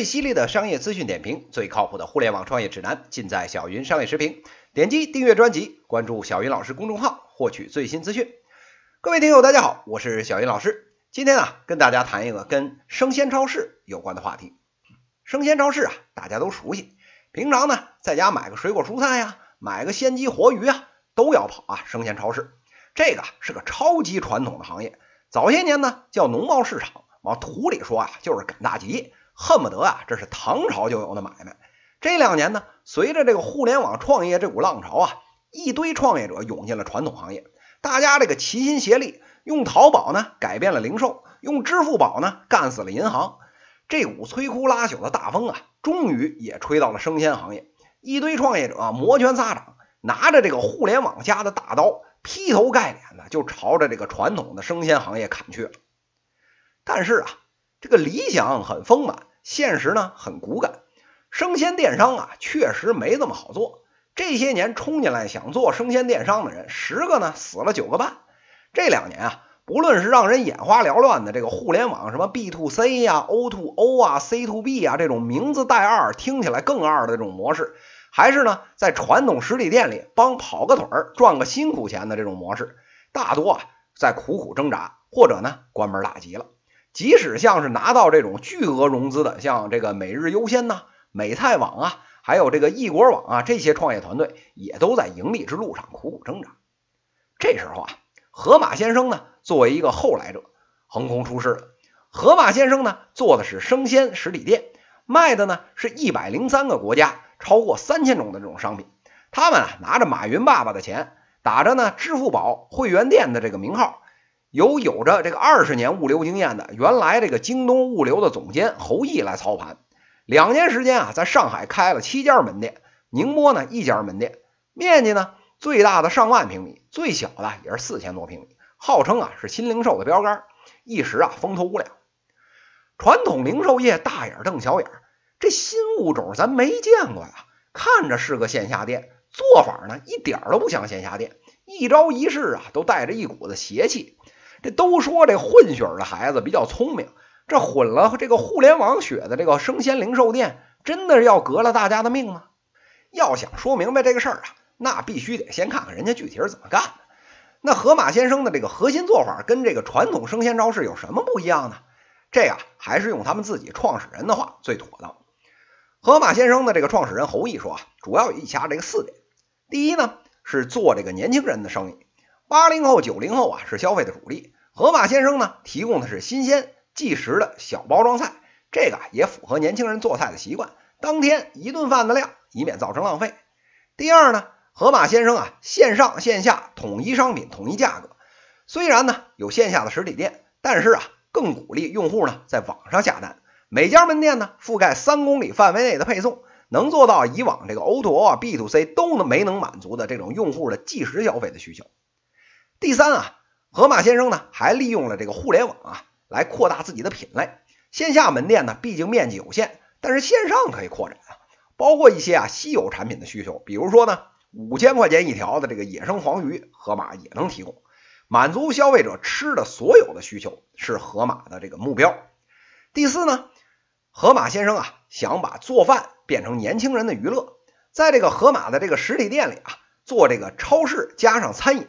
最犀利的商业资讯点评，最靠谱的互联网创业指南，尽在小云商业时评。点击订阅专辑，关注小云老师公众号，获取最新资讯。各位听友，大家好，我是小云老师。今天啊，跟大家谈一个跟生鲜超市有关的话题。生鲜超市啊，大家都熟悉。平常呢，在家买个水果蔬菜呀，买个鲜鸡活鱼啊，都要跑啊生鲜超市。这个是个超级传统的行业。早些年呢，叫农贸市场，往土里说啊，就是赶大集。恨不得啊，这是唐朝就有的买卖。这两年呢，随着这个互联网创业这股浪潮啊，一堆创业者涌进了传统行业。大家这个齐心协力，用淘宝呢改变了零售，用支付宝呢干死了银行。这股摧枯拉朽的大风啊，终于也吹到了生鲜行业。一堆创业者摩拳擦掌，拿着这个互联网加的大刀，劈头盖脸的就朝着这个传统的生鲜行业砍去了。但是啊，这个理想很丰满。现实呢很骨感，生鲜电商啊确实没这么好做。这些年冲进来想做生鲜电商的人，十个呢死了九个半。这两年啊，不论是让人眼花缭乱的这个互联网什么 B to C 呀、O to O 啊、C to B 啊这种名字带二听起来更二的这种模式，还是呢在传统实体店里帮跑个腿儿赚个辛苦钱的这种模式，大多啊在苦苦挣扎，或者呢关门大吉了。即使像是拿到这种巨额融资的，像这个每日优先呐、美泰网啊，还有这个易果网啊，这些创业团队也都在盈利之路上苦苦挣扎。这时候啊，河马先生呢，作为一个后来者，横空出世了。河马先生呢，做的是生鲜实体店，卖的呢是一百零三个国家，超过三千种的这种商品。他们啊，拿着马云爸爸的钱，打着呢支付宝会员店的这个名号。由有着这个二十年物流经验的原来这个京东物流的总监侯毅来操盘，两年时间啊，在上海开了七家门店，宁波呢一家门店，面积呢最大的上万平米，最小的也是四千多平米，号称啊是新零售的标杆，一时啊风头无两。传统零售业大眼瞪小眼，这新物种咱没见过呀，看着是个线下店，做法呢一点都不像线下店，一招一式啊都带着一股子邪气。这都说这混血儿的孩子比较聪明，这混了这个互联网血的这个生鲜零售店，真的要革了大家的命吗？要想说明白这个事儿啊，那必须得先看看人家具体是怎么干的。那河马先生的这个核心做法跟这个传统生鲜超市有什么不一样呢？这呀，还是用他们自己创始人的话最妥当。河马先生的这个创始人侯毅说啊，主要有以下这个四点：第一呢，是做这个年轻人的生意。八零后、九零后啊是消费的主力，盒马先生呢提供的是新鲜即食的小包装菜，这个也符合年轻人做菜的习惯，当天一顿饭的量，以免造成浪费。第二呢，盒马先生啊线上线下统一商品、统一价格，虽然呢有线下的实体店，但是啊更鼓励用户呢在网上下单，每家门店呢覆盖三公里范围内的配送，能做到以往这个 O to O 啊 B to C 都能没能满足的这种用户的即时消费的需求。第三啊，盒马先生呢还利用了这个互联网啊来扩大自己的品类。线下门店呢毕竟面积有限，但是线上可以扩展啊，包括一些啊稀有产品的需求，比如说呢五千块钱一条的这个野生黄鱼，盒马也能提供，满足消费者吃的所有的需求是盒马的这个目标。第四呢，盒马先生啊想把做饭变成年轻人的娱乐，在这个盒马的这个实体店里啊做这个超市加上餐饮。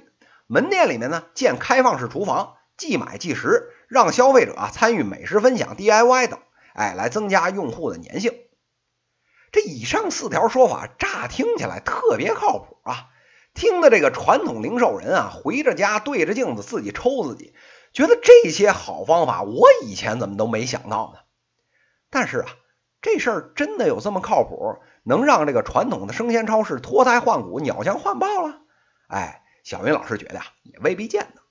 门店里面呢建开放式厨房，即买即食，让消费者啊参与美食分享、DIY 等，哎，来增加用户的粘性。这以上四条说法乍听起来特别靠谱啊，听的这个传统零售人啊回着家对着镜子自己抽自己，觉得这些好方法我以前怎么都没想到呢？但是啊，这事儿真的有这么靠谱，能让这个传统的生鲜超市脱胎换骨、鸟枪换炮了？哎。小云老师觉得呀，也未必见得。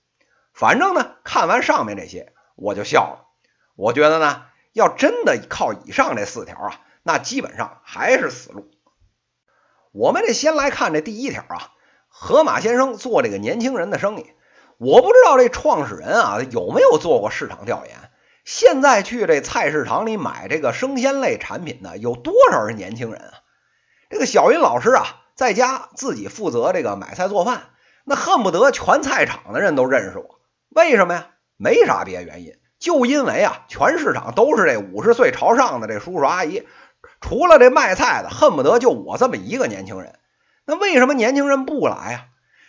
反正呢，看完上面这些，我就笑了。我觉得呢，要真的靠以上这四条啊，那基本上还是死路。我们这先来看这第一条啊，河马先生做这个年轻人的生意，我不知道这创始人啊有没有做过市场调研。现在去这菜市场里买这个生鲜类产品的有多少是年轻人啊？这个小云老师啊，在家自己负责这个买菜做饭。那恨不得全菜场的人都认识我，为什么呀？没啥别的原因，就因为啊，全市场都是这五十岁朝上的这叔叔阿姨，除了这卖菜的，恨不得就我这么一个年轻人。那为什么年轻人不来呀？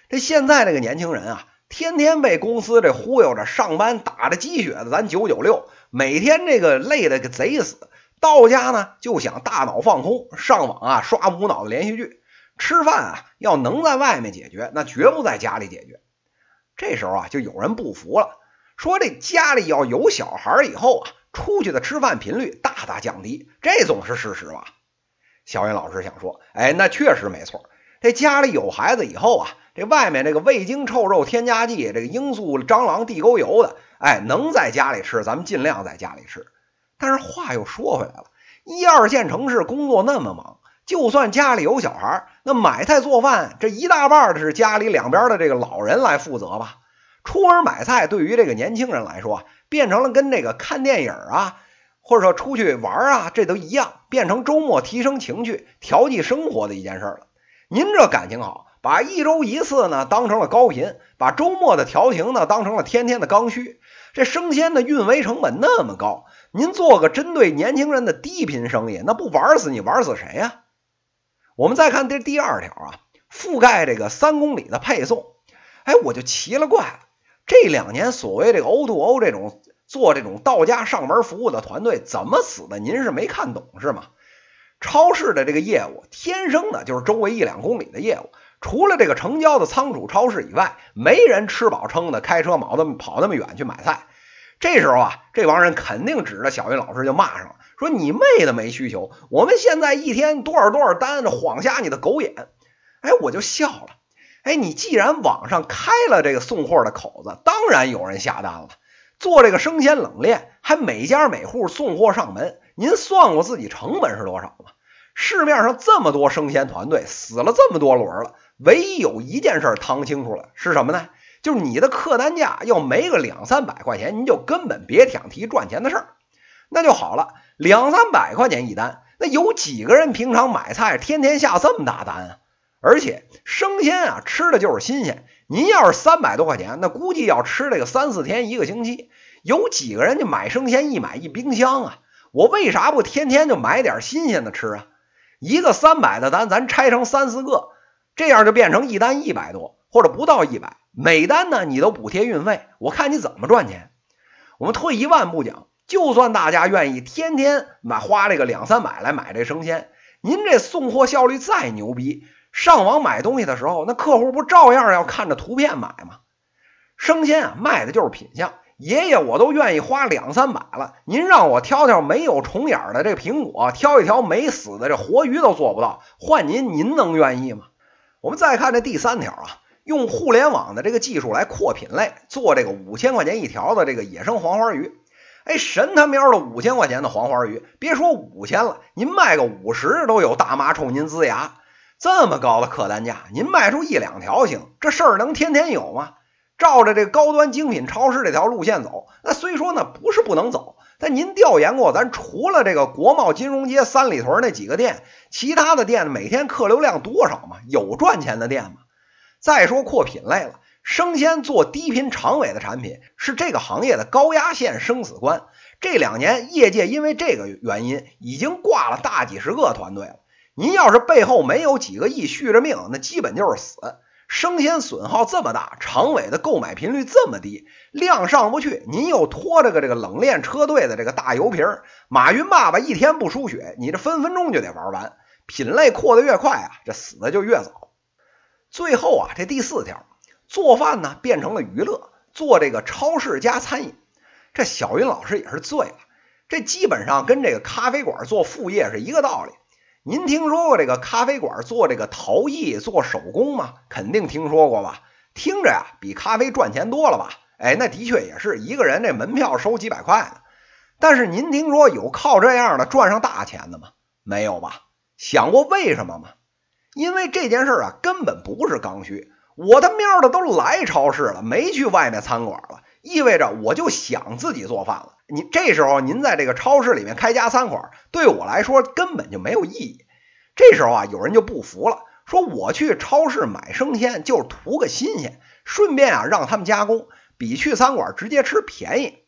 这现在这个年轻人啊，天天被公司这忽悠着上班，打着鸡血的咱九九六，每天这个累的个贼死。到家呢就想大脑放空，上网啊刷无脑的连续剧。吃饭啊要能在外面解决，那绝不在家里解决。这时候啊就有人不服了，说这家里要有小孩以后啊，出去的吃饭频率大大降低，这总是事实吧？小云老师想说，哎，那确实没错。这家里有孩子以后啊，这外面这个味精、臭肉、添加剂，这个罂粟、蟑螂、地沟油的，哎，能在家里吃，咱们尽量在家里吃。但是话又说回来了，一二线城市工作那么忙，就算家里有小孩，那买菜做饭这一大半的是家里两边的这个老人来负责吧。出门买菜对于这个年轻人来说，变成了跟这个看电影啊，或者说出去玩啊，这都一样，变成周末提升情趣、调剂生活的一件事了。您这感情好，把一周一次呢当成了高频，把周末的调情呢当成了天天的刚需。这生鲜的运维成本那么高。您做个针对年轻人的低频生意，那不玩死你玩死谁呀？我们再看这第二条啊，覆盖这个三公里的配送，哎，我就奇了怪了。这两年所谓这个 O to O 这种做这种到家上门服务的团队怎么死的？您是没看懂是吗？超市的这个业务天生的就是周围一两公里的业务，除了这个成交的仓储超市以外，没人吃饱撑的开车跑那么跑那么远去买菜。这时候啊，这帮人肯定指着小云老师就骂上了，说你妹的没需求！我们现在一天多少多少单，晃瞎你的狗眼！哎，我就笑了。哎，你既然网上开了这个送货的口子，当然有人下单了。做这个生鲜冷链，还每家每户送货上门，您算过自己成本是多少吗？市面上这么多生鲜团队，死了这么多轮了，唯一有一件事趟清楚了，是什么呢？就是你的客单价要没个两三百块钱，您就根本别想提赚钱的事儿。那就好了，两三百块钱一单，那有几个人平常买菜天天下这么大单啊？而且生鲜啊，吃的就是新鲜。您要是三百多块钱，那估计要吃这个三四天一个星期。有几个人就买生鲜一买一冰箱啊？我为啥不天天就买点新鲜的吃啊？一个三百的单，咱拆成三四个，这样就变成一单一百多，或者不到一百。每单呢，你都补贴运费，我看你怎么赚钱。我们退一万步讲，就算大家愿意天天买花这个两三百来买这生鲜，您这送货效率再牛逼，上网买东西的时候，那客户不照样要看着图片买吗？生鲜啊，卖的就是品相。爷爷我都愿意花两三百了，您让我挑挑没有虫眼的这苹果，挑一条没死的这活鱼都做不到，换您，您能愿意吗？我们再看这第三条啊。用互联网的这个技术来扩品类，做这个五千块钱一条的这个野生黄花鱼，哎，神他喵的五千块钱的黄花鱼，别说五千了，您卖个五十都有大妈冲您呲牙。这么高的客单价，您卖出一两条行，这事儿能天天有吗？照着这高端精品超市这条路线走，那虽说呢不是不能走，但您调研过，咱除了这个国贸金融街三里屯那几个店，其他的店每天客流量多少吗？有赚钱的店吗？再说扩品类了，生鲜做低频长尾的产品是这个行业的高压线生死关。这两年业界因为这个原因已经挂了大几十个团队了。您要是背后没有几个亿续着命，那基本就是死。生鲜损耗这么大，长尾的购买频率这么低，量上不去，您又拖着个这个冷链车队的这个大油瓶儿，马云爸爸一天不输血，你这分分钟就得玩完。品类扩得越快啊，这死的就越早。最后啊，这第四条，做饭呢变成了娱乐，做这个超市加餐饮，这小云老师也是醉了。这基本上跟这个咖啡馆做副业是一个道理。您听说过这个咖啡馆做这个陶艺、做手工吗？肯定听说过吧？听着呀，比咖啡赚钱多了吧？哎，那的确也是一个人这门票收几百块的。但是您听说有靠这样的赚上大钱的吗？没有吧？想过为什么吗？因为这件事啊，根本不是刚需。我他喵的都来超市了，没去外面餐馆了，意味着我就想自己做饭了。你这时候您在这个超市里面开家餐馆，对我来说根本就没有意义。这时候啊，有人就不服了，说我去超市买生鲜就是图个新鲜，顺便啊让他们加工，比去餐馆直接吃便宜。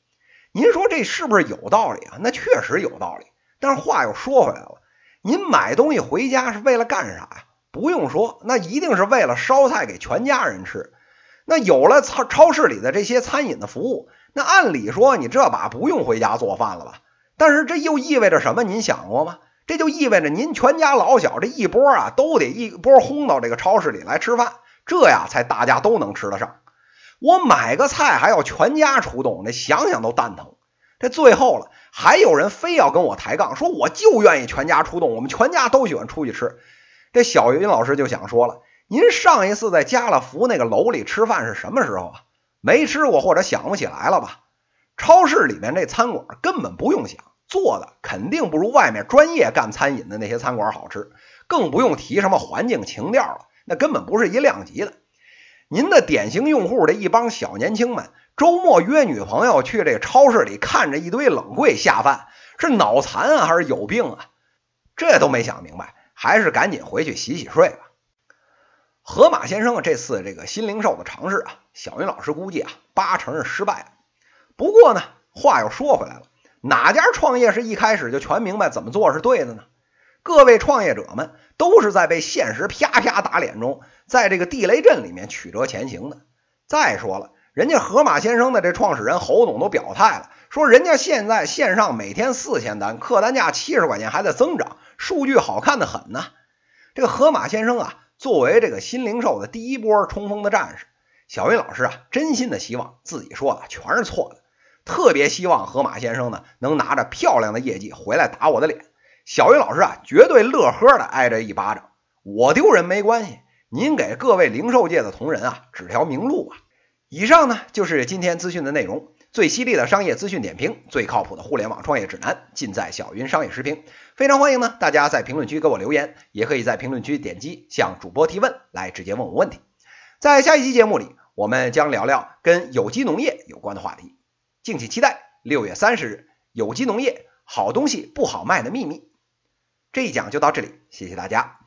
您说这是不是有道理啊？那确实有道理。但是话又说回来了，您买东西回家是为了干啥呀？不用说，那一定是为了烧菜给全家人吃。那有了超超市里的这些餐饮的服务，那按理说你这把不用回家做饭了吧？但是这又意味着什么？您想过吗？这就意味着您全家老小这一波啊，都得一波轰到这个超市里来吃饭，这呀才大家都能吃得上。我买个菜还要全家出动，那想想都蛋疼。这最后了，还有人非要跟我抬杠，说我就愿意全家出动，我们全家都喜欢出去吃。这小云老师就想说了，您上一次在家乐福那个楼里吃饭是什么时候啊？没吃过或者想不起来了吧？超市里面这餐馆根本不用想。做的肯定不如外面专业干餐饮的那些餐馆好吃，更不用提什么环境情调了，那根本不是一量级的。您的典型用户这一帮小年轻们，周末约女朋友去这超市里看着一堆冷柜下饭，是脑残啊还是有病啊？这都没想明白，还是赶紧回去洗洗睡吧。河马先生啊，这次这个新零售的尝试啊，小云老师估计啊，八成是失败了。不过呢，话又说回来了。哪家创业是一开始就全明白怎么做是对的呢？各位创业者们都是在被现实啪啪打脸中，在这个地雷阵里面曲折前行的。再说了，人家河马先生的这创始人侯总都表态了，说人家现在线上每天四千单，客单价七十块钱还在增长，数据好看的很呢。这个河马先生啊，作为这个新零售的第一波冲锋的战士，小云老师啊，真心的希望自己说的全是错的。特别希望河马先生呢能拿着漂亮的业绩回来打我的脸。小云老师啊，绝对乐呵的挨着一巴掌。我丢人没关系，您给各位零售界的同仁啊指条明路吧。以上呢就是今天资讯的内容。最犀利的商业资讯点评，最靠谱的互联网创业指南，尽在小云商业时评。非常欢迎呢大家在评论区给我留言，也可以在评论区点击向主播提问，来直接问我问题。在下一期节目里，我们将聊聊跟有机农业有关的话题。敬请期待六月三十日有机农业好东西不好卖的秘密。这一讲就到这里，谢谢大家。